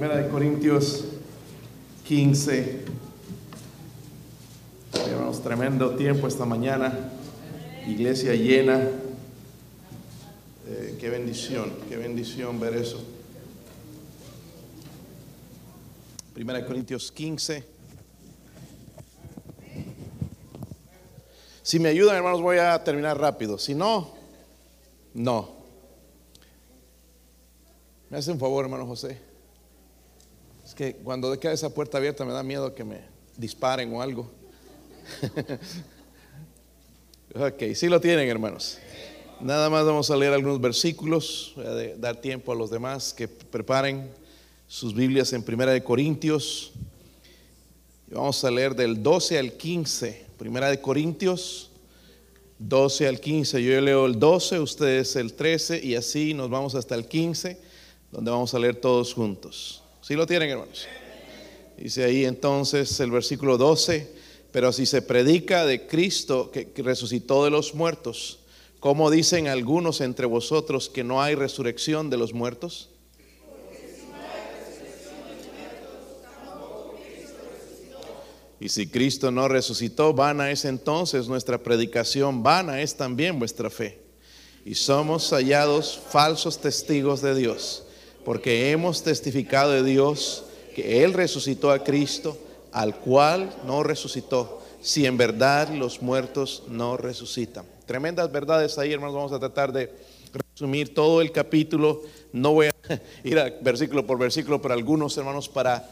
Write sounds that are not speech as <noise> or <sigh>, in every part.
Primera de Corintios 15. Tenemos tremendo tiempo esta mañana. Iglesia llena. Eh, qué bendición, qué bendición ver eso. Primera de Corintios 15. Si me ayudan, hermanos, voy a terminar rápido. Si no, no. Me hace un favor, hermano José. Que cuando queda esa puerta abierta me da miedo que me disparen o algo. <laughs> ok, sí lo tienen, hermanos. Nada más vamos a leer algunos versículos. Voy a dar tiempo a los demás que preparen sus Biblias en Primera de Corintios. vamos a leer del 12 al 15. Primera de Corintios 12 al 15. Yo leo el 12, ustedes el 13 y así nos vamos hasta el 15, donde vamos a leer todos juntos. ¿Sí lo tienen, hermanos? Dice ahí entonces el versículo 12, pero si se predica de Cristo que resucitó de los muertos, ¿cómo dicen algunos entre vosotros que no hay resurrección de los muertos? Y si Cristo no resucitó, vana es entonces nuestra predicación, vana es también vuestra fe. Y somos hallados falsos testigos de Dios porque hemos testificado de Dios que Él resucitó a Cristo, al cual no resucitó, si en verdad los muertos no resucitan. Tremendas verdades ahí, hermanos, vamos a tratar de resumir todo el capítulo. No voy a <laughs> ir a versículo por versículo, pero algunos, hermanos, para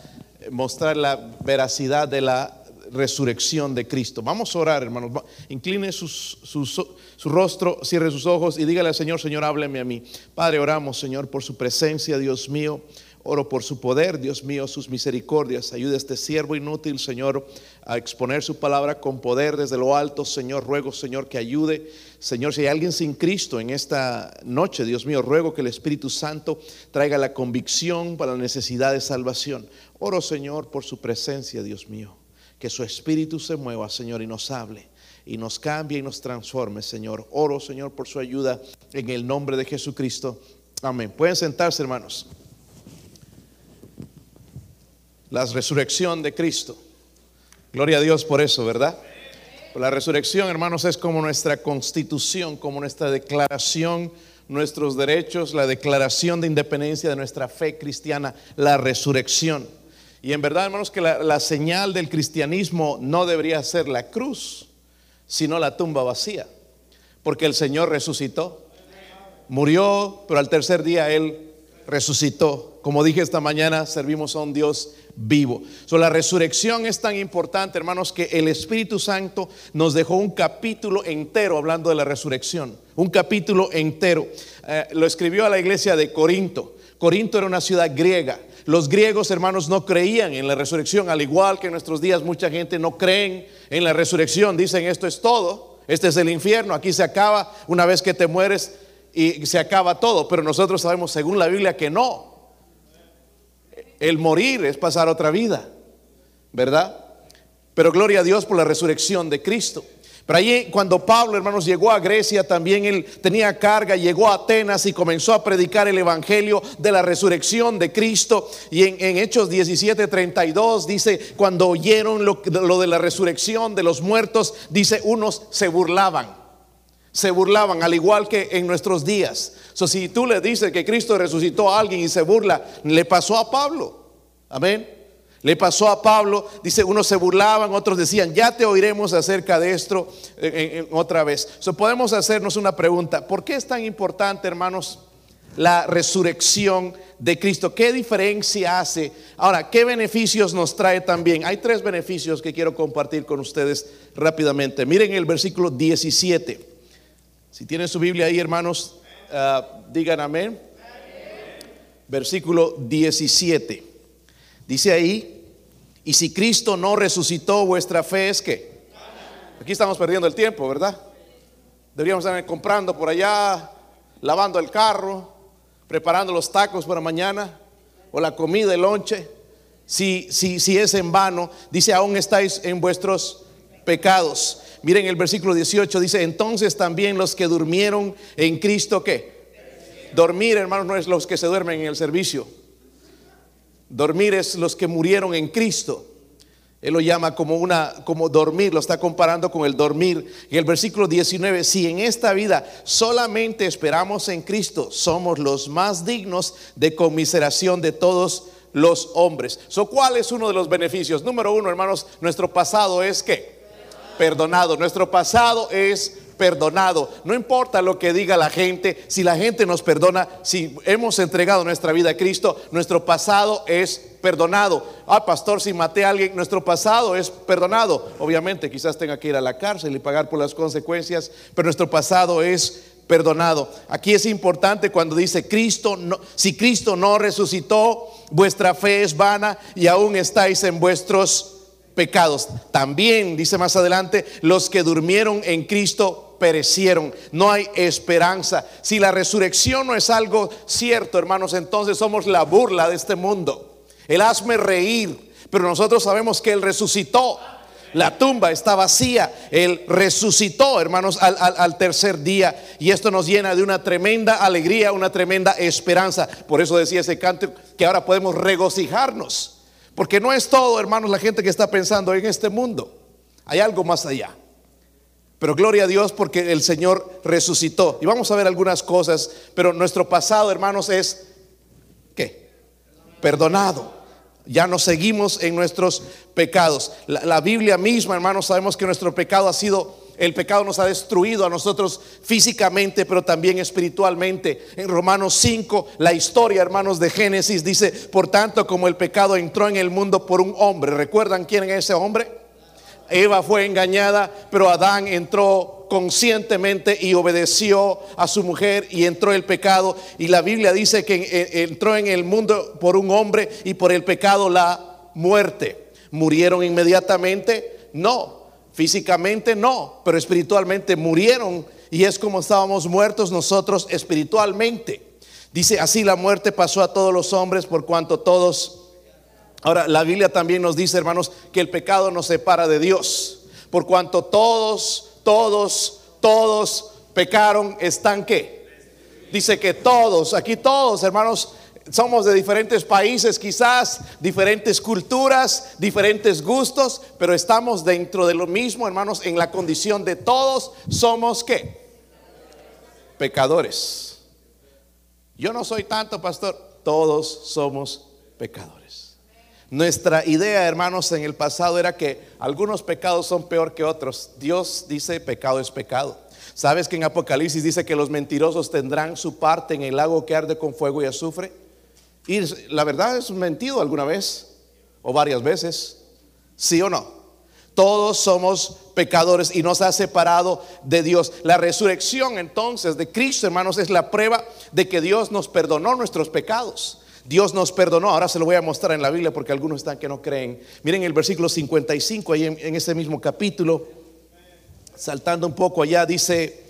mostrar la veracidad de la resurrección de Cristo. Vamos a orar, hermanos. Incline su rostro, cierre sus ojos y dígale al Señor, Señor, hábleme a mí. Padre, oramos, Señor, por su presencia, Dios mío. Oro por su poder, Dios mío, sus misericordias. Ayude a este siervo inútil, Señor, a exponer su palabra con poder desde lo alto. Señor, ruego, Señor, que ayude. Señor, si hay alguien sin Cristo en esta noche, Dios mío, ruego que el Espíritu Santo traiga la convicción para la necesidad de salvación. Oro, Señor, por su presencia, Dios mío que su espíritu se mueva, Señor, y nos hable y nos cambie y nos transforme, Señor. Oro, Señor, por su ayuda en el nombre de Jesucristo. Amén. Pueden sentarse, hermanos. La resurrección de Cristo. Gloria a Dios por eso, ¿verdad? La resurrección, hermanos, es como nuestra constitución, como nuestra declaración, nuestros derechos, la declaración de independencia de nuestra fe cristiana, la resurrección. Y en verdad, hermanos, que la, señal del cristianismo no debería ser la cruz, sino la tumba vacía. Porque el Señor resucitó. Murió, pero al tercer día Él resucitó. Como dije esta mañana, servimos a un Dios vivo. So, la resurrección es tan importante, hermanos, que el Espíritu Santo nos dejó un capítulo entero hablando de la resurrección. Un capítulo entero. Eh, lo escribió a la iglesia de Corinto. Corinto era una ciudad griega. Los griegos, hermanos, no creían en la resurrección, al igual que en nuestros días mucha gente no creen en la resurrección. Dicen, esto es todo, este es el infierno, aquí se acaba una vez que te mueres y se acaba todo. Pero nosotros sabemos, según la Biblia, que no. El morir es pasar otra vida, ¿verdad? Pero gloria a Dios por la resurrección de Cristo. Pero allí cuando Pablo, hermanos, llegó a Grecia, también él tenía carga, llegó a Atenas y comenzó a predicar el Evangelio de la resurrección de Cristo. Y en, Hechos 17, 32 dice, cuando oyeron lo, de la resurrección de los muertos, dice, unos se burlaban. Se burlaban, al igual que en nuestros días. So, si tú le dices que Cristo resucitó a alguien y se burla, le pasó a Pablo. Amén. Le pasó a Pablo, dice, unos se burlaban, otros decían, ya te oiremos acerca de esto otra vez. So, podemos hacernos una pregunta, ¿por qué es tan importante, hermanos, la resurrección de Cristo? ¿Qué diferencia hace? Ahora, ¿qué beneficios nos trae también? Hay tres beneficios que quiero compartir con ustedes rápidamente. Miren el versículo 17. Si tienen su Biblia ahí, hermanos, ah, digan amén. Versículo 17. Dice ahí, y si Cristo no resucitó, vuestra fe es que. Aquí estamos perdiendo el tiempo, ¿verdad? Deberíamos estar comprando por allá, lavando el carro, preparando los tacos para mañana, o la comida, el lonche. Si, si, si es en vano, dice, aún estáis en vuestros pecados. Miren el versículo 18, dice, entonces también los que durmieron en Cristo, ¿qué? Dormir, hermanos, no es los que se duermen en el servicio. Dormir es los que murieron en Cristo. Él lo llama como una como dormir, lo está comparando con el dormir. En el versículo 19, si en esta vida solamente esperamos en Cristo, somos los más dignos de conmiseración de todos los hombres. So, ¿Cuál es uno de los beneficios? Número uno, hermanos, nuestro pasado es que perdonado. Nuestro pasado es perdonado. No importa lo que diga la gente, si la gente nos perdona, si hemos entregado nuestra vida a Cristo, nuestro pasado es perdonado. Ah, pastor, si maté a alguien, nuestro pasado es perdonado. Obviamente, quizás tenga que ir a la cárcel y pagar por las consecuencias, pero nuestro pasado es perdonado. Aquí es importante cuando dice Cristo, no, si Cristo no resucitó, vuestra fe es vana y aún estáis en vuestros pecados. También, dice más adelante, los que durmieron en Cristo perecieron. No hay esperanza. Si la resurrección no es algo cierto, hermanos, entonces somos la burla de este mundo. El hazme reír, pero nosotros sabemos que Él resucitó. La tumba está vacía. Él resucitó, hermanos, al, al, tercer día. Y esto nos llena de una tremenda alegría, una tremenda esperanza. Por eso decía ese canto que ahora podemos regocijarnos. Porque no es todo, hermanos, la gente que está pensando en este mundo. Hay algo más allá. Pero gloria a Dios porque el Señor resucitó. Y vamos a ver algunas cosas. Pero nuestro pasado, hermanos, es, ¿qué? Perdonado ya no seguimos en nuestros pecados. La, Biblia misma, hermanos, sabemos que nuestro pecado ha sido, el pecado nos ha destruido a nosotros físicamente, pero también espiritualmente. En Romanos 5, la historia, hermanos, de Génesis dice, por tanto, como el pecado entró en el mundo por un hombre, ¿recuerdan quién es ese hombre? Eva fue engañada, pero Adán entró conscientemente y obedeció a su mujer y entró el pecado. Y la Biblia dice que entró en el mundo por un hombre y por el pecado la muerte. ¿Murieron inmediatamente? No. Físicamente no, pero espiritualmente murieron. Y es como estábamos muertos nosotros espiritualmente. Dice, así la muerte pasó a todos los hombres por cuanto todos Ahora, la Biblia también nos dice, hermanos, que el pecado nos separa de Dios. Por cuanto todos, todos, todos pecaron, están qué? Dice que todos, aquí todos, hermanos, somos de diferentes países, quizás diferentes culturas, diferentes gustos, pero estamos dentro de lo mismo, hermanos, en la condición de todos somos qué? Pecadores. Yo no soy tanto, pastor, todos somos pecadores. Nuestra idea, hermanos, en el pasado era que algunos pecados son peor que otros. Dios dice pecado es pecado. ¿Sabes que en Apocalipsis dice que los mentirosos tendrán su parte en el lago que arde con fuego y azufre? Y la verdad es mentido alguna vez o varias veces. ¿Sí o no? Todos somos pecadores y nos ha separado de Dios. La resurrección entonces de Cristo, hermanos, es la prueba de que Dios nos perdonó nuestros pecados. Dios nos perdonó. Ahora se lo voy a mostrar en la Biblia porque algunos están que no creen. Miren el versículo 55, ahí en, ese mismo capítulo, saltando un poco allá, dice,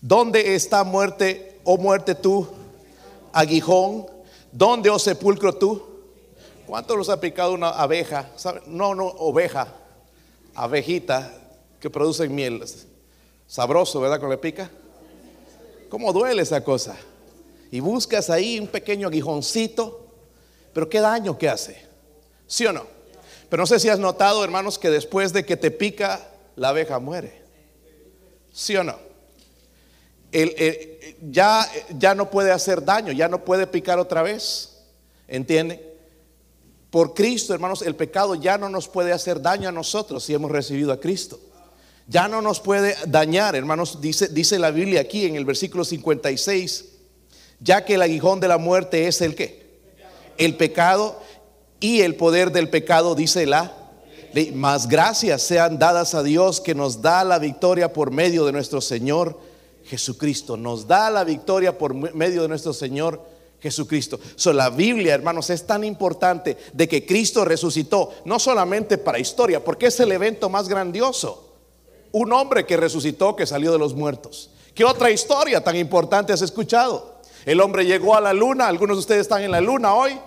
¿dónde está muerte, oh muerte tú, aguijón? ¿Dónde, oh sepulcro tú? ¿Cuánto los ha picado una abeja? No, no, oveja, abejita que produce miel. Sabroso, ¿verdad? Cuando le pica. ¿Cómo duele esa cosa? Y buscas ahí un pequeño aguijoncito, pero qué daño que hace, ¿sí o no? Pero no sé si has notado, hermanos, que después de que te pica, la abeja muere, ¿sí o no? ya, ya no puede hacer daño, ya no puede picar otra vez, ¿entiende? Por Cristo, hermanos, el pecado ya no nos puede hacer daño a nosotros si hemos recibido a Cristo. Ya no nos puede dañar, hermanos, dice, dice la Biblia aquí en el versículo 56 ya que el aguijón de la muerte es el que? El pecado y el poder del pecado, dice la. Más gracias sean dadas a Dios que nos da la victoria por medio de nuestro Señor Jesucristo. Nos da la victoria por medio de nuestro Señor Jesucristo. So, la Biblia, hermanos, es tan importante de que Cristo resucitó, no solamente para historia, porque es el evento más grandioso. Un hombre que resucitó, que salió de los muertos. ¿Qué otra historia tan importante has escuchado? El hombre llegó a la luna, algunos de ustedes están en la luna hoy,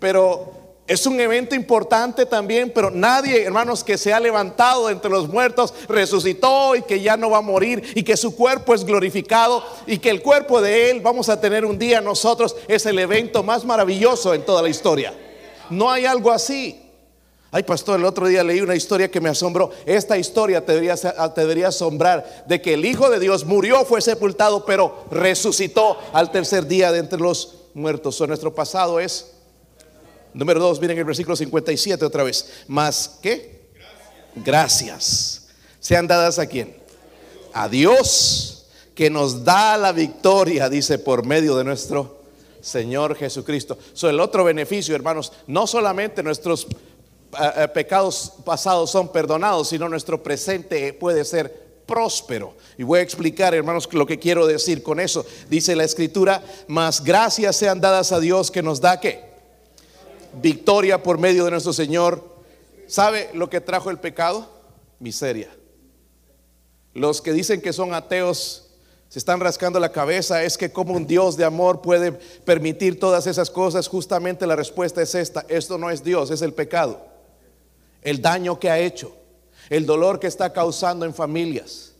pero es un evento importante también, pero nadie, hermanos, que se ha levantado entre los muertos, resucitó y que ya no va a morir y que su cuerpo es glorificado y que el cuerpo de él vamos a tener un día nosotros es el evento más maravilloso en toda la historia. No hay algo así. Ay, pastor, el otro día leí una historia que me asombró. Esta historia te debería, asombrar de que el Hijo de Dios murió, fue sepultado, pero resucitó al tercer día de entre los muertos. Nuestro pasado es, número dos, miren el versículo 57 otra vez. Más, ¿qué? Gracias. ¿Sean dadas a quién? A Dios, que nos da la victoria, dice, por medio de nuestro Señor Jesucristo. El otro beneficio, hermanos, no solamente nuestros pecados pasados son perdonados, sino nuestro presente puede ser próspero. Y voy a explicar, hermanos, lo que quiero decir con eso. Dice la escritura, más gracias sean dadas a Dios que nos da que victoria por medio de nuestro Señor. ¿Sabe lo que trajo el pecado? Miseria. Los que dicen que son ateos se están rascando la cabeza, es que como un Dios de amor puede permitir todas esas cosas. Justamente la respuesta es esta, esto no es Dios, es el pecado el daño que ha hecho, el dolor que está causando en familias,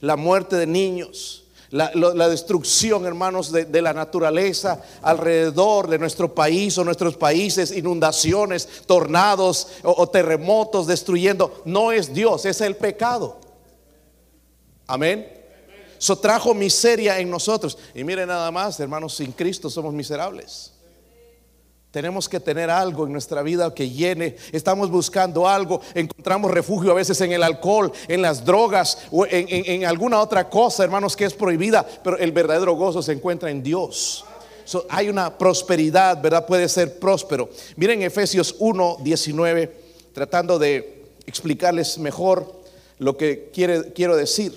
la muerte de niños, la, destrucción, hermanos, de, la naturaleza alrededor de nuestro país o nuestros países, inundaciones, tornados o, terremotos destruyendo, no es Dios, es el pecado. Amén. Eso trajo miseria en nosotros. Y miren nada más, hermanos, sin Cristo somos miserables. Tenemos que tener algo en nuestra vida que llene. Estamos buscando algo. Encontramos refugio a veces en el alcohol, en las drogas o en, alguna otra cosa, hermanos, que es prohibida. Pero el verdadero gozo se encuentra en Dios. hay una prosperidad, ¿verdad? Puede ser próspero. Miren Efesios 1, 19, tratando de explicarles mejor lo que quiero decir.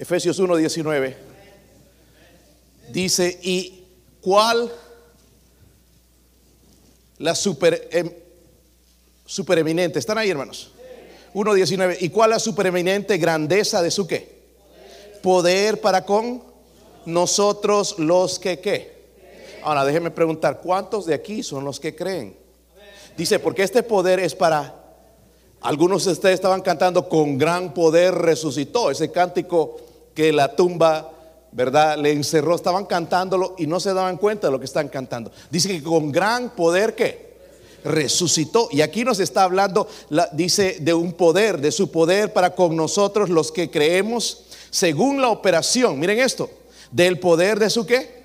Efesios 1, 19 dice, ¿y cuál la super, em, supereminente? ¿Están ahí, hermanos? 1.19. ¿Y cuál la supereminente grandeza de su qué? Poder para con nosotros los que qué. Ahora déjenme preguntar, ¿cuántos de aquí son los que creen? Dice, porque este poder es para... Algunos de ustedes estaban cantando con gran poder resucitó, ese cántico que la tumba ¿verdad? Le encerró, estaban cantándolo y no se daban cuenta de lo que están cantando. Dice que con gran poder que resucitó. Y aquí nos está hablando, dice, de un poder, de su poder para con nosotros los que creemos, según la operación, miren esto, del poder de su qué?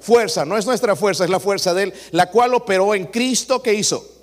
Fuerza, no es nuestra fuerza, es la fuerza de él, la cual operó en Cristo que hizo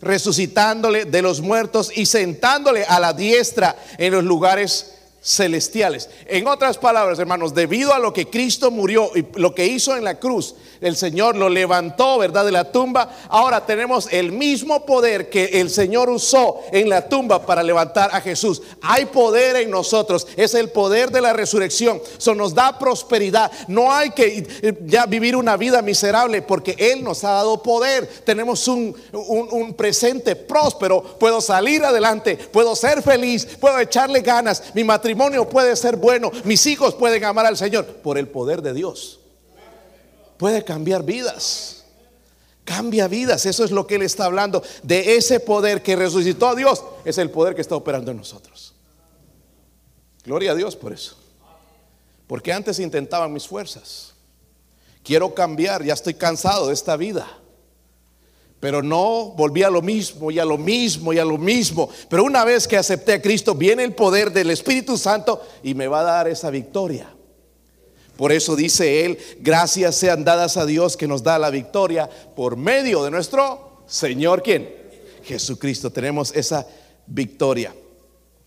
resucitándole de los muertos y sentándole a la diestra en los lugares celestiales. En otras palabras, hermanos, debido a lo que Cristo murió y lo que hizo en la cruz, el Señor lo levantó, ¿verdad? De la tumba. Ahora tenemos el mismo poder que el Señor usó en la tumba para levantar a Jesús. Hay poder en nosotros, es el poder de la resurrección. Eso nos da prosperidad. No hay que eh, ya vivir una vida miserable porque Él nos ha dado poder. Tenemos un, un presente próspero. Puedo salir adelante, puedo ser feliz, puedo echarle ganas. Mi matrimonio puede ser bueno, mis hijos pueden amar al Señor por el poder de Dios. Puede cambiar vidas. Cambia vidas, eso es lo que Él está hablando. De ese poder que resucitó a Dios, es el poder que está operando en nosotros. Gloria a Dios por eso. Porque antes intentaban mis fuerzas. Quiero cambiar, ya estoy cansado de esta vida. Pero no volví a lo mismo y a lo mismo y a lo mismo. Pero una vez que acepté a Cristo, viene el poder del Espíritu Santo y me va a dar esa victoria. Por eso dice él, gracias sean dadas a Dios que nos da la victoria por medio de nuestro Señor, ¿quién? Jesucristo. Tenemos esa victoria.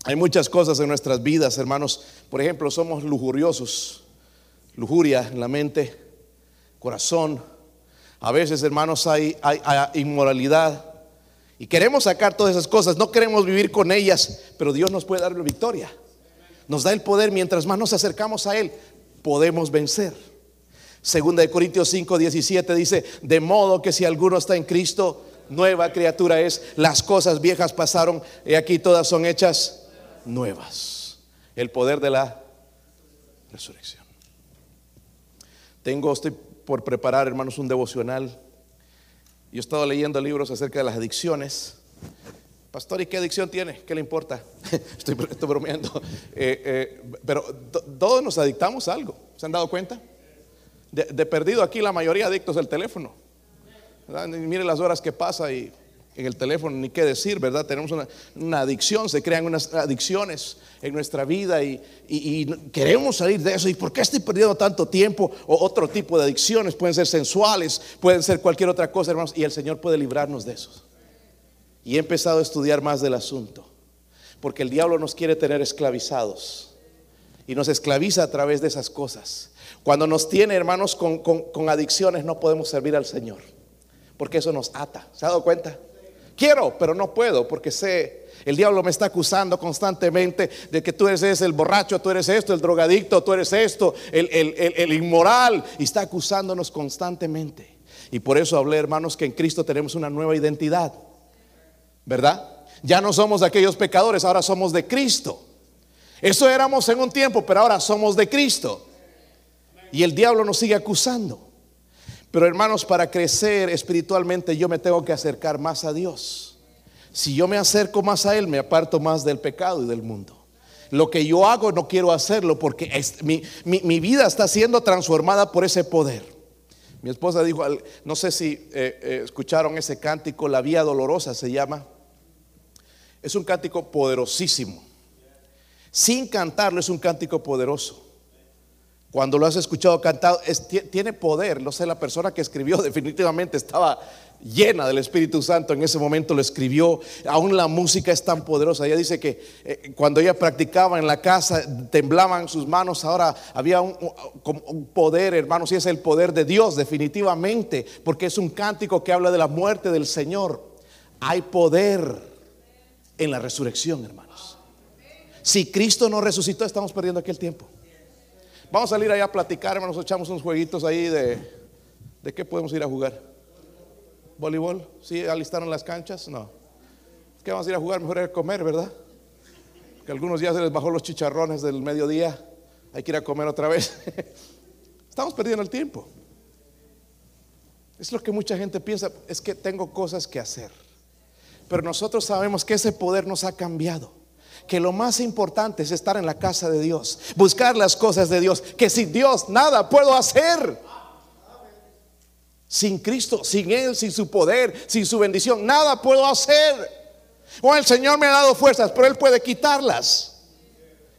Hay muchas cosas en nuestras vidas, hermanos. Por ejemplo, somos lujuriosos. Lujuria en la mente, corazón, a veces, hermanos, hay, inmoralidad. Y queremos sacar todas esas cosas, no queremos vivir con ellas, pero Dios nos puede dar la victoria. Nos da el poder mientras más nos acercamos a Él, podemos vencer. Segunda de Corintios 5, 17 dice, de modo que si alguno está en Cristo, nueva criatura es, las cosas viejas pasaron y aquí todas son hechas nuevas. El poder de la resurrección. Tengo, estoy por preparar, hermanos, un devocional. Yo he estado leyendo libros acerca de las adicciones. Pastor, ¿y qué adicción tiene? ¿Qué le importa? <laughs> estoy, bromeando. Eh, eh, pero todos nos adictamos a algo. ¿Se han dado cuenta? De, perdido aquí la mayoría adictos al teléfono. ¿verdad? Mire las horas que pasa y en el teléfono, ni qué decir, ¿verdad? Tenemos una, adicción, se crean unas adicciones en nuestra vida y, y- queremos salir de eso. ¿Y por qué estoy perdiendo tanto tiempo? O otro tipo de adicciones, pueden ser sensuales, pueden ser cualquier otra cosa, hermanos, y el Señor puede librarnos de esos. Y he empezado a estudiar más del asunto, porque el diablo nos quiere tener esclavizados y nos esclaviza a través de esas cosas. Cuando nos tiene, hermanos, con, con- adicciones, no podemos servir al Señor, porque eso nos ata. ¿Se ha dado cuenta? Quiero, pero no puedo, porque sé, el diablo me está acusando constantemente de que tú eres ese, el borracho, tú eres esto, el drogadicto, tú eres esto, el- el- el inmoral, y está acusándonos constantemente. Y por eso hablé, hermanos, que en Cristo tenemos una nueva identidad, ¿verdad? Ya no somos aquellos pecadores, ahora somos de Cristo. Eso éramos en un tiempo, pero ahora somos de Cristo. Y el diablo nos sigue acusando. Pero hermanos, para crecer espiritualmente yo me tengo que acercar más a Dios. Si yo me acerco más a Él, me aparto más del pecado y del mundo. Lo que yo hago no quiero hacerlo porque mi, mi- mi vida está siendo transformada por ese poder. Mi esposa dijo, no sé si eh, eh, escucharon ese cántico, La Vía Dolorosa se llama. Es un cántico poderosísimo. Sin cantarlo es un cántico poderoso. Cuando lo has escuchado cantado, tiene poder. No sé, la persona que escribió <laughs> definitivamente estaba llena del Espíritu Santo. En ese momento lo escribió. Aún la música es tan poderosa. Ella dice que eh, cuando ella practicaba en la casa, temblaban sus manos. Ahora había un, un poder, hermanos, y es el poder de Dios, definitivamente. Porque es un cántico que habla de la muerte del Señor. Hay poder en la resurrección, hermanos. Si Cristo no resucitó, estamos perdiendo aquí el tiempo. Vamos a salir allá a platicar, hermanos, echamos unos jueguitos ahí de... ¿De qué podemos ir a jugar? ¿Voleibol? ¿Sí alistaron las canchas? No. ¿Qué vamos a ir a jugar? Mejor ir a comer, ¿verdad? Que algunos días se les bajó los chicharrones del mediodía. Hay que ir a comer otra vez. <laughs> Estamos perdiendo el tiempo. Es lo que mucha gente piensa, es que tengo cosas que hacer. Pero nosotros sabemos que ese poder nos ha cambiado. Que lo más importante es estar en la casa de Dios, buscar las cosas de Dios. Que sin Dios nada puedo hacer. Sin Cristo, sin Él, sin su poder, sin su bendición, nada puedo hacer. O el Señor me ha dado fuerzas, pero Él puede quitarlas.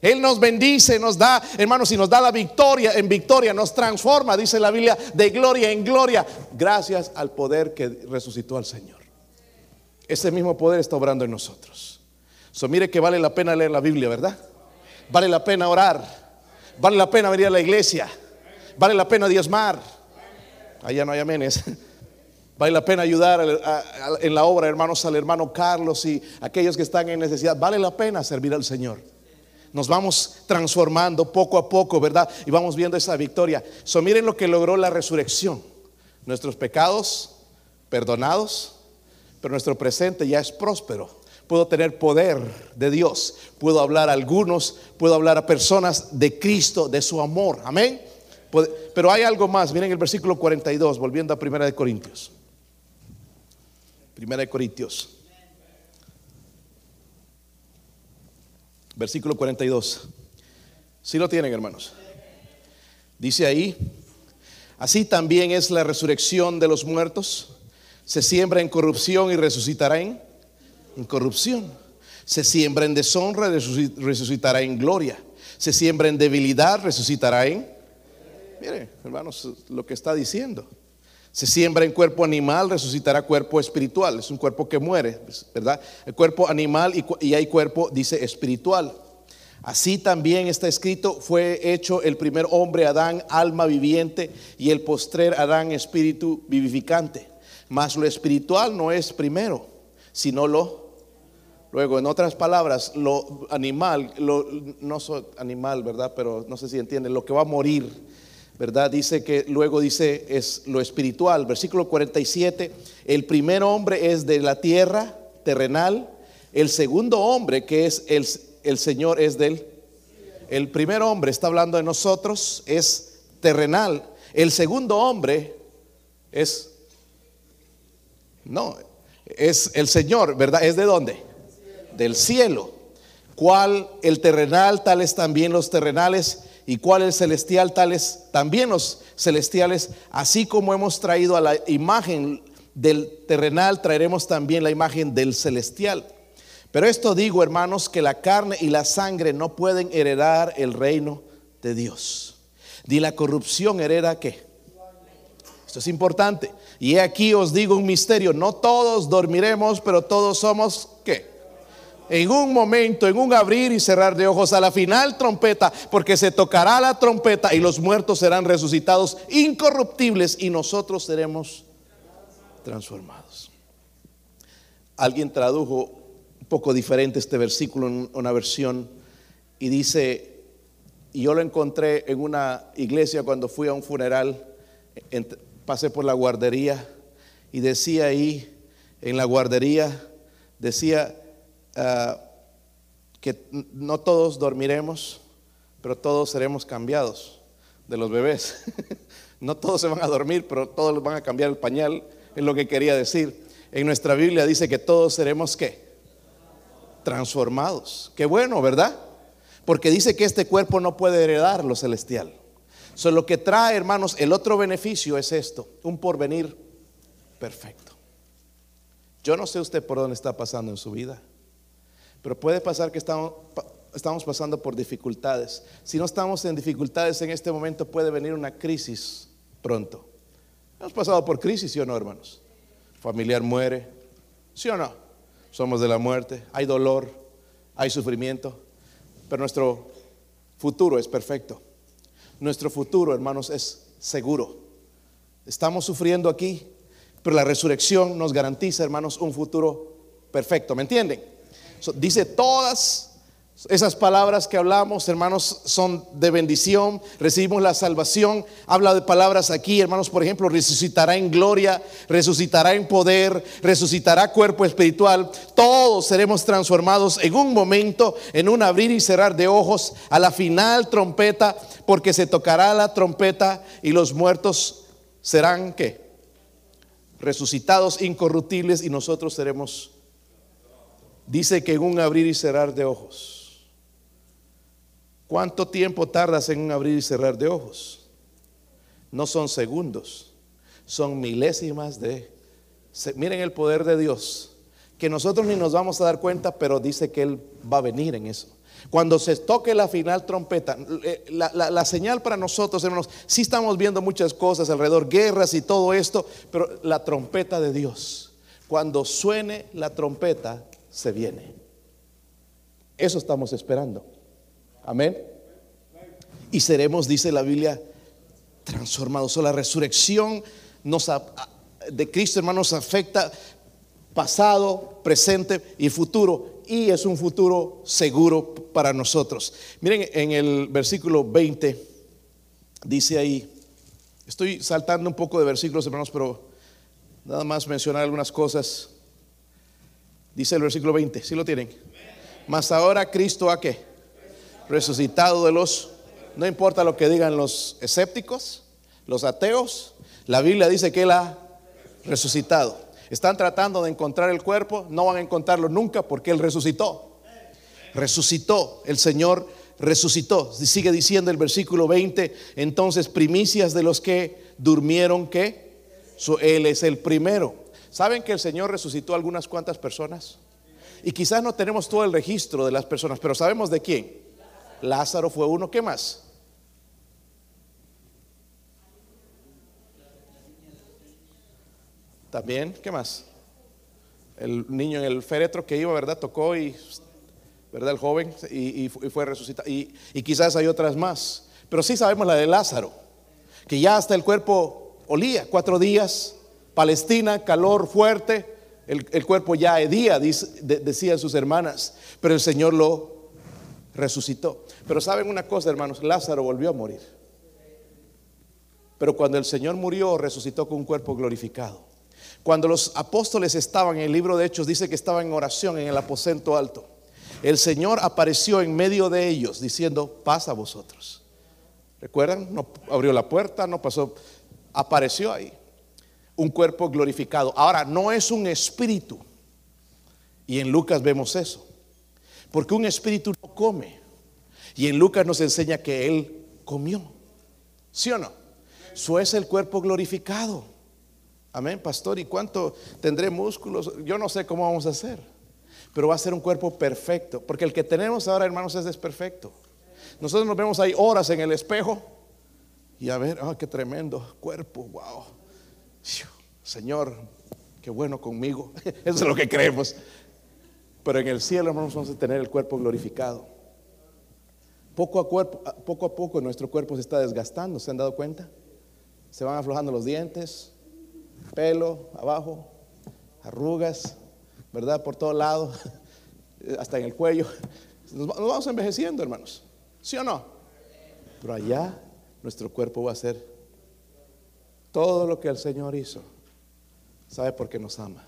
Él nos bendice, nos da, hermanos, y nos da la victoria en victoria, nos transforma, dice la Biblia, de gloria en gloria, gracias al poder que resucitó al Señor. Ese mismo poder está obrando en nosotros. So, mire que vale la pena leer la Biblia, ¿verdad? Vale la pena orar, vale la pena venir a la iglesia, vale la pena diezmar. Allá no hay amenes. <laughs> Vale la pena ayudar en la obra, hermanos, al hermano Carlos y aquellos que están en necesidad. Vale la pena servir al Señor. Nos vamos transformando poco a poco, ¿verdad? Y vamos viendo esa victoria. So, miren lo que logró la resurrección. Nuestros pecados perdonados, pero nuestro presente ya es próspero. Puedo tener poder de Dios. Puedo hablar a algunos, puedo hablar a personas de Cristo, de su amor. Amén. Pero hay algo más. Miren el versículo 42, volviendo a Primera de Corintios. Primera de Corintios. Versículo 42. Si lo tienen, hermanos. Dice ahí, así también es la resurrección de los muertos. Se siembra en corrupción y resucitará en incorrupción. Se siembra en deshonra y resuci- resucitará en gloria. Se siembra en debilidad, resucitará en... Mire, hermanos, lo que está diciendo. Se siembra en cuerpo animal, resucitará cuerpo espiritual. Es un cuerpo que muere, ¿verdad? El cuerpo animal y, y hay cuerpo, dice, espiritual. Así también está escrito, fue hecho el primer hombre Adán, alma viviente, y el postrer Adán, espíritu vivificante. Mas lo espiritual no es primero, sino lo Luego, en otras palabras, lo animal, lo, no soy animal, ¿verdad? Pero no sé si entienden, lo que va a morir, ¿verdad? Dice que luego dice es lo espiritual. Versículo 47, el primer hombre es de la tierra terrenal, el segundo hombre que es el, el Señor es del... El primer hombre está hablando de nosotros, es terrenal. El segundo hombre es... No, es el Señor, ¿verdad? ¿Es de dónde? Del cielo. ¿Cuál el terrenal? Tales también los terrenales ¿Y cuál es celestial? Tales también los celestiales, así como hemos traído a la imagen del terrenal, traeremos también la imagen del celestial. Pero esto digo, hermanos, que la carne y la sangre no pueden heredar el reino de Dios. Ni la corrupción hereda qué. Esto es importante. Y aquí os digo un misterio, no todos dormiremos, pero todos somos qué en un momento, en un abrir y cerrar de ojos, a la final trompeta, porque se tocará la trompeta y los muertos serán resucitados incorruptibles y nosotros seremos transformados. Alguien tradujo un poco diferente este versículo en una versión y dice, yo lo encontré en una iglesia cuando fui a un funeral, pasé por la guardería y decía ahí, en la guardería, decía, Ah, que no todos dormiremos, pero todos seremos cambiados de los bebés. <laughs> no todos se van a dormir, pero todos van a cambiar el pañal, es lo que quería decir. En nuestra Biblia dice que todos seremos qué? Transformados. Qué bueno, ¿verdad? Porque dice que este cuerpo no puede heredar lo celestial. Solo lo que trae, hermanos, el otro beneficio es esto, un porvenir perfecto. Yo no sé usted por dónde está pasando en su vida. Pero puede pasar que estamos, estamos pasando por dificultades. Si no estamos en dificultades en este momento, puede venir una crisis pronto. Hemos pasado por crisis, ¿sí o no, hermanos? Familiar muere, ¿sí o no? Somos de la muerte, hay dolor, hay sufrimiento, pero nuestro futuro es perfecto. Nuestro futuro, hermanos, es seguro. Estamos sufriendo aquí, pero la resurrección nos garantiza, hermanos, un futuro perfecto. ¿Me entienden? dice todas esas palabras que hablamos, hermanos, son de bendición. Recibimos la salvación. Habla de palabras aquí, hermanos, por ejemplo, resucitará en gloria, resucitará en poder, resucitará cuerpo espiritual. Todos seremos transformados en un momento, en un abrir y cerrar de ojos, a la final trompeta, porque se tocará la trompeta y los muertos serán, ¿qué? Resucitados incorruptibles y nosotros seremos Dice que en un abrir y cerrar de ojos. ¿Cuánto tiempo tardas en abrir y cerrar de ojos? No son segundos, son milésimas de... Miren el poder de Dios, que nosotros ni nos vamos a dar cuenta, pero dice que Él va a venir en eso. Cuando se toque la final trompeta, eh, la, señal para nosotros, hermanos, sí estamos viendo muchas cosas alrededor, guerras y todo esto, pero la trompeta de Dios, cuando suene la trompeta, se viene. Eso estamos esperando. Amén. Y seremos, dice la Biblia, transformados. O la resurrección nos, de Cristo, hermanos, afecta pasado, presente y futuro. Y es un futuro seguro para nosotros. Miren, en el versículo 20, dice ahí, estoy saltando un poco de versículos, hermanos, pero nada más mencionar algunas cosas. Dice el versículo 20, si lo tienen? Mas ahora Cristo ha que resucitado de los, no importa lo que digan los escépticos, los ateos, la Biblia dice que Él ha resucitado. Están tratando de encontrar el cuerpo, no van a encontrarlo nunca porque Él resucitó. Resucitó, el Señor resucitó. Sigue diciendo el versículo 20, entonces primicias de los que durmieron que Él es el primero. ¿Saben que el Señor resucitó a algunas cuantas personas? Y quizás no tenemos todo el registro de las personas, pero sabemos de quién. Lázaro fue uno, ¿qué más? También, ¿qué más? El niño en el féretro que iba, ¿verdad? Tocó y, ¿verdad? El joven y, fue resucitado. Y, quizás hay otras más. Pero sí sabemos la de Lázaro, que ya hasta el cuerpo olía, cuatro días Palestina, calor fuerte, el, cuerpo ya hedía, decían sus hermanas, pero el Señor lo resucitó. Pero saben una cosa, hermanos, Lázaro volvió a morir. Pero cuando el Señor murió, resucitó con un cuerpo glorificado. Cuando los apóstoles estaban en el libro de Hechos, dice que estaban en oración en el aposento alto. El Señor apareció en medio de ellos diciendo, pasa a vosotros. ¿Recuerdan? No abrió la puerta, no pasó, apareció ahí un cuerpo glorificado. Ahora, no es un espíritu. Y en Lucas vemos eso. Porque un espíritu no come. Y en Lucas nos enseña que Él comió. ¿Sí o no? Eso es el cuerpo glorificado. Amén, pastor. ¿Y cuánto tendré músculos? Yo no sé cómo vamos a hacer. Pero va a ser un cuerpo perfecto. Porque el que tenemos ahora, hermanos, es desperfecto. Nosotros nos vemos ahí horas en el espejo. Y a ver, ah, qué tremendo cuerpo, wow. Señor, qué bueno conmigo. <laughs> Eso es lo que creemos. Pero en el cielo, hermanos, vamos a tener el cuerpo glorificado. Poco a, cuerpo, poco a poco nuestro cuerpo se está desgastando, ¿se han dado cuenta? Se van aflojando los dientes, pelo abajo, arrugas, ¿verdad? Por todos lados, <laughs> hasta en el cuello. Nos vamos envejeciendo, hermanos. ¿Sí o no? Pero allá nuestro cuerpo va a ser todo lo que el Señor hizo. ¿Sabe por qué nos ama?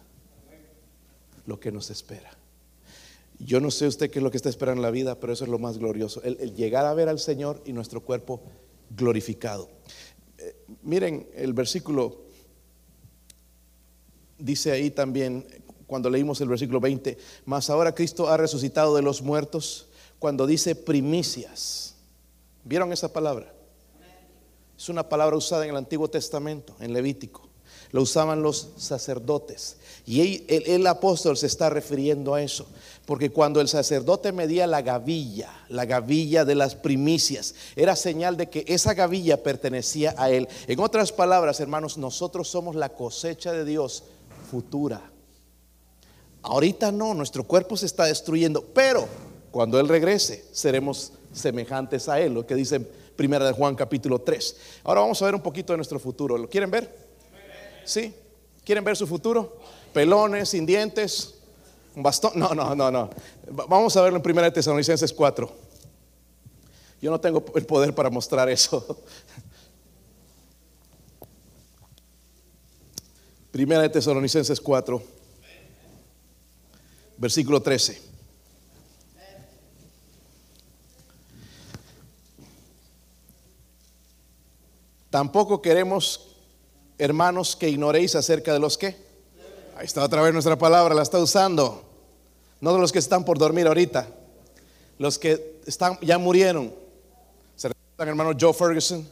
Lo que nos espera. Yo no sé usted qué es lo que está esperando en la vida, pero eso es lo más glorioso. El, llegar a ver al Señor y nuestro cuerpo glorificado. Eh, miren el versículo, dice ahí también, cuando leímos el versículo 20, mas ahora Cristo ha resucitado de los muertos, cuando dice primicias. ¿Vieron esa palabra? Es una palabra usada en el Antiguo Testamento, en Levítico lo usaban los sacerdotes. Y el, apóstol se está refiriendo a eso, porque cuando el sacerdote medía la gavilla, la gavilla de las primicias, era señal de que esa gavilla pertenecía a él. En otras palabras, hermanos, nosotros somos la cosecha de Dios futura. Ahorita no, nuestro cuerpo se está destruyendo, pero cuando Él regrese seremos semejantes a Él, lo que dice Primera de Juan capítulo 3. Ahora vamos a ver un poquito de nuestro futuro. ¿Lo quieren ver? ¿Sí? ¿Quieren ver su futuro? Pelones, sin dientes, un bastón. No, no, no, no. Vamos a verlo en 1 Tesalonicenses 4. Yo no tengo el poder para mostrar eso. <laughs> Primera de Tesalonicenses 4, versículo 13. Tampoco queremos hermanos, que ignoréis acerca de los que. Ahí está otra vez nuestra palabra, la está usando. No de los que están por dormir ahorita, los que están, ya murieron. Se recuerdan, hermano Joe Ferguson,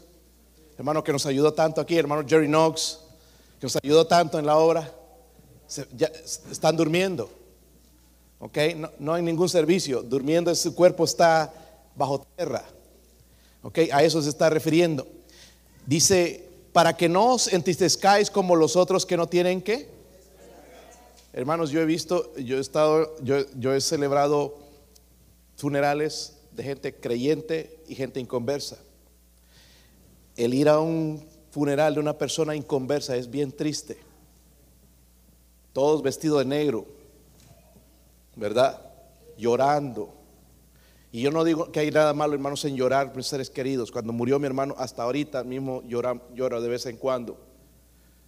hermano que nos ayudó tanto aquí, hermano Jerry Knox, que nos ayudó tanto en la obra. ya están durmiendo. ¿Ok? No, no hay ningún servicio. Durmiendo, su cuerpo está bajo tierra. ¿Ok? A eso se está refiriendo. Dice para que no os entristezcáis como los otros que no tienen que. Hermanos, yo he visto, yo he estado, yo, he celebrado funerales de gente creyente y gente inconversa. El ir a un funeral de una persona inconversa es bien triste. Todos vestidos de negro, ¿verdad? Llorando y yo no digo que hay nada malo, hermanos, en llorar por seres queridos. Cuando murió mi hermano, hasta ahorita mismo llora, lloro de vez en cuando.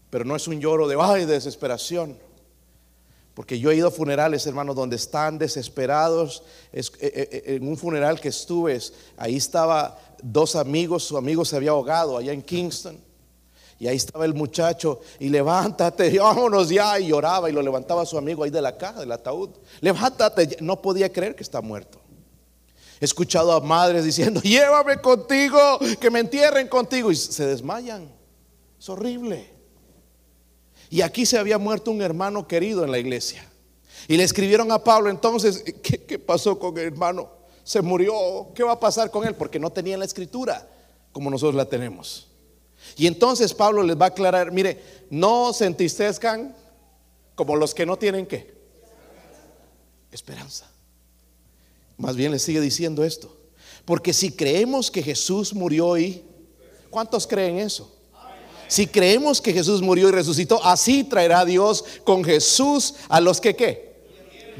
Pero no es un lloro de, ay, desesperación. Porque yo he ido a funerales, hermanos, donde están desesperados. Es, eh, eh, eh, en un funeral que estuve, ahí estaba dos amigos, su amigo se había ahogado allá en Kingston. Y ahí estaba el muchacho y levántate, <laughs> vámonos ya. Y lloraba y lo levantaba su amigo ahí de la caja, del ataúd. Levántate, no podía creer que está muerto. He escuchado a madres diciendo, <laughs> llévame contigo, que me entierren contigo. Y se desmayan. Es horrible. Y aquí se había muerto un hermano querido en la iglesia. Y le escribieron a Pablo entonces, ¿qué, pasó con el hermano? Se murió, ¿qué va a pasar con él? Porque no tenían la escritura como nosotros la tenemos. Y entonces Pablo les va a aclarar, mire, no se entristezcan como los que no tienen qué. Esperanza. Más bien le sigue diciendo esto. Porque si creemos que Jesús murió y... ¿Cuántos creen eso? Si creemos que Jesús murió y resucitó, así traerá Dios con Jesús a los que qué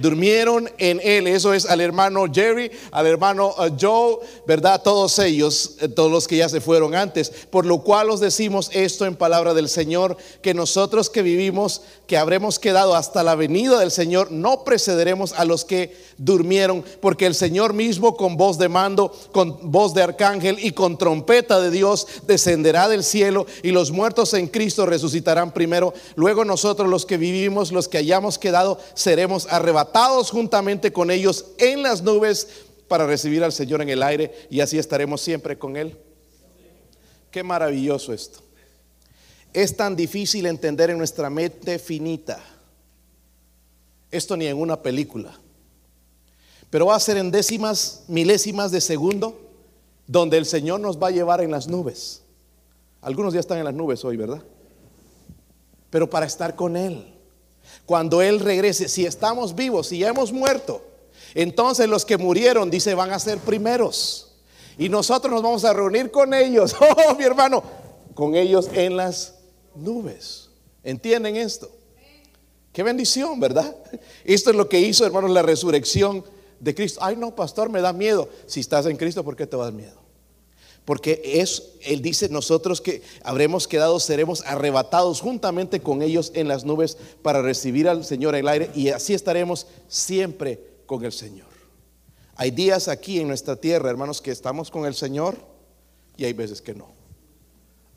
durmieron en él. Eso es al hermano Jerry, al hermano uh, Joe, ¿verdad? Todos ellos, eh, todos los que ya se fueron antes. Por lo cual os decimos esto en palabra del Señor, que nosotros que vivimos, que habremos quedado hasta la venida del Señor, no precederemos a los que durmieron, porque el Señor mismo con voz de mando, con voz de arcángel y con trompeta de Dios descenderá del cielo y los muertos en Cristo resucitarán primero. Luego nosotros los que vivimos, los que hayamos quedado, seremos arrebatados juntamente con ellos en las nubes para recibir al Señor en el aire y así estaremos siempre con Él. Qué maravilloso esto. Es tan difícil entender en nuestra mente finita. Esto ni en una película. Pero va a ser en décimas, milésimas de segundo, donde el Señor nos va a llevar en las nubes. Algunos ya están en las nubes hoy, ¿verdad? Pero para estar con Él. Cuando Él regrese, si estamos vivos, si ya hemos muerto, entonces los que murieron, dice, van a ser primeros. Y nosotros nos vamos a reunir con ellos. <laughs> Oh, mi hermano, con ellos en las nubes. ¿Entienden esto? Qué bendición, ¿verdad? Esto es lo que hizo, hermanos, la resurrección de Cristo. Ay, no, pastor, me da miedo. Si estás en Cristo, ¿por qué te va a dar miedo? Porque es, Él dice nosotros que habremos quedado, seremos arrebatados juntamente con ellos en las nubes para recibir al Señor en el aire y así estaremos siempre con el Señor. Hay días aquí en nuestra tierra, hermanos, que estamos con el Señor y hay veces que no.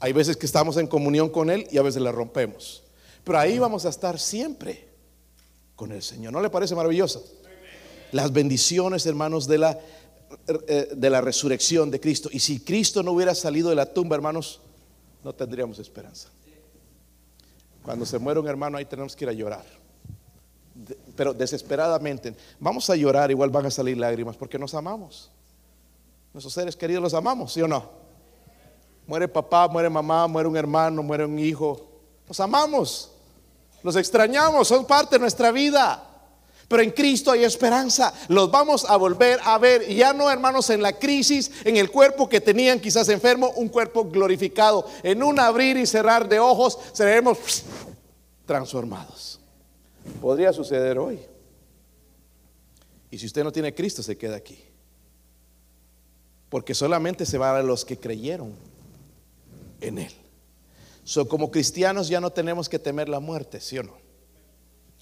Hay veces que estamos en comunión con Él y a veces la rompemos. Pero ahí vamos a estar siempre con el Señor. ¿No le parece maravilloso? Las bendiciones, hermanos, de la, de la resurrección de Cristo. Y si Cristo no hubiera salido de la tumba, hermanos, no tendríamos esperanza. Cuando se muere un hermano, ahí tenemos que ir a llorar. Pero desesperadamente. Vamos a llorar, igual van a salir lágrimas, porque nos amamos. Nuestros seres queridos los amamos, ¿sí o no? Muere papá, muere mamá, muere un hermano, muere un hijo. Los amamos, los extrañamos, son parte de nuestra vida. Pero en Cristo hay esperanza. Los vamos a volver a ver. Ya no, hermanos, en la crisis, en el cuerpo que tenían quizás enfermo, un cuerpo glorificado. En un abrir y cerrar de ojos seremos transformados. Podría suceder hoy. Y si usted no tiene Cristo, se queda aquí. Porque solamente se van a los que creyeron en Él. So, como cristianos ya no tenemos que temer la muerte, ¿sí o no?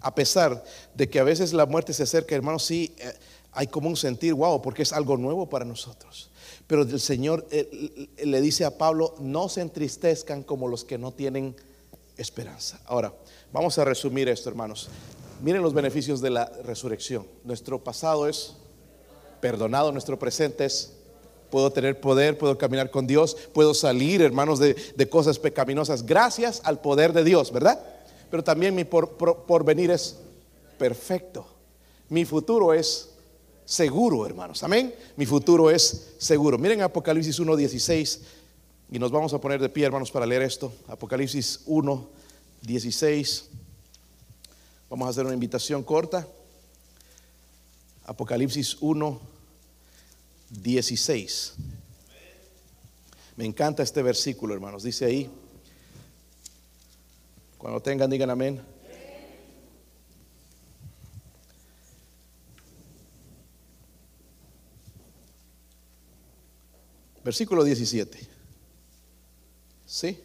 A pesar de que a veces la muerte se acerca, hermanos, sí, eh, hay como un sentir, wow, porque es algo nuevo para nosotros. Pero el Señor eh, le dice a Pablo, no se entristezcan como los que no tienen esperanza. Ahora, vamos a resumir esto, hermanos. Miren los beneficios de la resurrección. Nuestro pasado es perdonado, nuestro presente es puedo tener poder, puedo caminar con Dios, puedo salir, hermanos, de, cosas pecaminosas, gracias al poder de Dios, ¿verdad? Pero también mi porvenir es perfecto. Mi futuro es seguro, hermanos. Amén. Mi futuro es seguro. Miren Apocalipsis 1.16 y nos vamos a poner de pie, hermanos, para leer esto. Apocalipsis 1.16. Vamos a hacer una invitación corta. Apocalipsis 1. 16. Me encanta este versículo, hermanos. Dice ahí, cuando tengan, digan amén. Versículo 17. ¿Sí?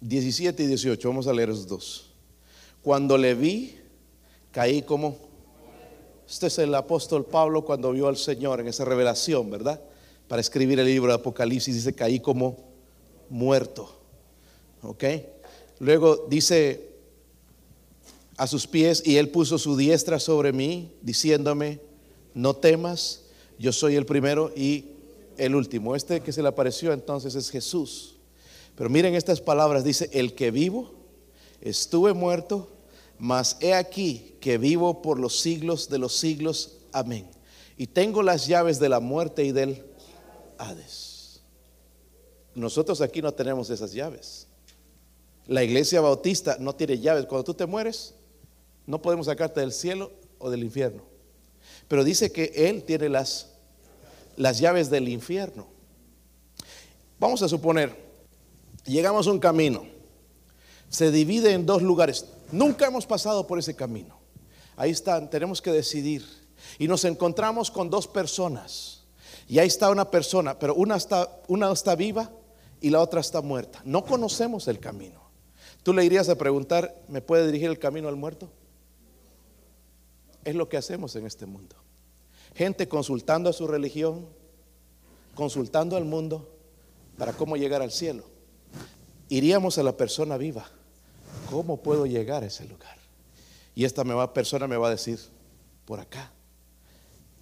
17 y 18. Vamos a leer esos dos. Cuando le vi, caí como este es el apóstol Pablo cuando vio al Señor en esa revelación, ¿verdad? Para escribir el libro de Apocalipsis dice, caí como muerto. ¿Ok? Luego dice a sus pies y él puso su diestra sobre mí, diciéndome, no temas, yo soy el primero y el último. Este que se le apareció entonces es Jesús. Pero miren estas palabras, dice, el que vivo, estuve muerto, mas he aquí que vivo por los siglos de los siglos. Amén. Y tengo las llaves de la muerte y del Hades. Nosotros aquí no tenemos esas llaves. La iglesia bautista no tiene llaves. Cuando tú te mueres, no podemos sacarte del cielo o del infierno. Pero dice que Él tiene las, las llaves del infierno. Vamos a suponer, llegamos a un camino. Se divide en dos lugares. Nunca hemos pasado por ese camino. Ahí están, tenemos que decidir. Y nos encontramos con dos personas. Y ahí está una persona, pero una está, una está viva y la otra está muerta. No conocemos el camino. Tú le irías a preguntar, ¿me puede dirigir el camino al muerto? Es lo que hacemos en este mundo. Gente consultando a su religión, consultando al mundo para cómo llegar al cielo. Iríamos a la persona viva. ¿Cómo puedo llegar a ese lugar? Y esta persona me va a decir, por acá.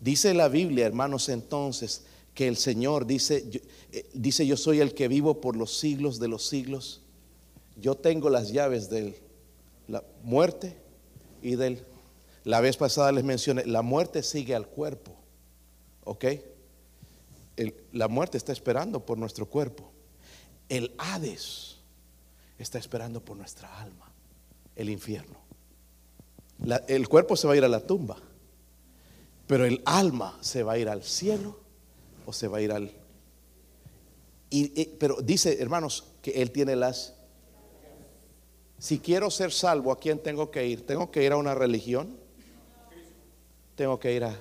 Dice la Biblia, hermanos, entonces, que el Señor dice, eh, dice, yo soy el que vivo por los siglos de los siglos. Yo tengo las llaves de la muerte y del... La vez pasada les mencioné, la muerte sigue al cuerpo, ¿ok? La muerte está esperando por nuestro cuerpo. El Hades está esperando por nuestra alma, el infierno. El cuerpo se va a ir a la tumba, pero el alma se va a ir al cielo o se va a ir al... y- pero dice, hermanos, que Él tiene las... Si quiero ser salvo, ¿a quién tengo que ir? ¿Tengo que ir a una religión? Tengo que ir a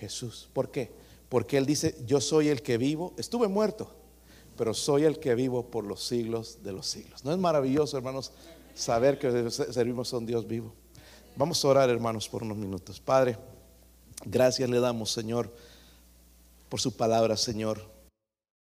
Jesús. ¿Por qué? Porque Él dice, yo soy el que vivo, estuve muerto, pero soy el que vivo por los siglos de los siglos. ¿No es maravilloso, hermanos, saber que servimos a un Dios vivo? Vamos a orar, hermanos, por unos minutos. Padre, gracias le damos, Señor, por su palabra, Señor.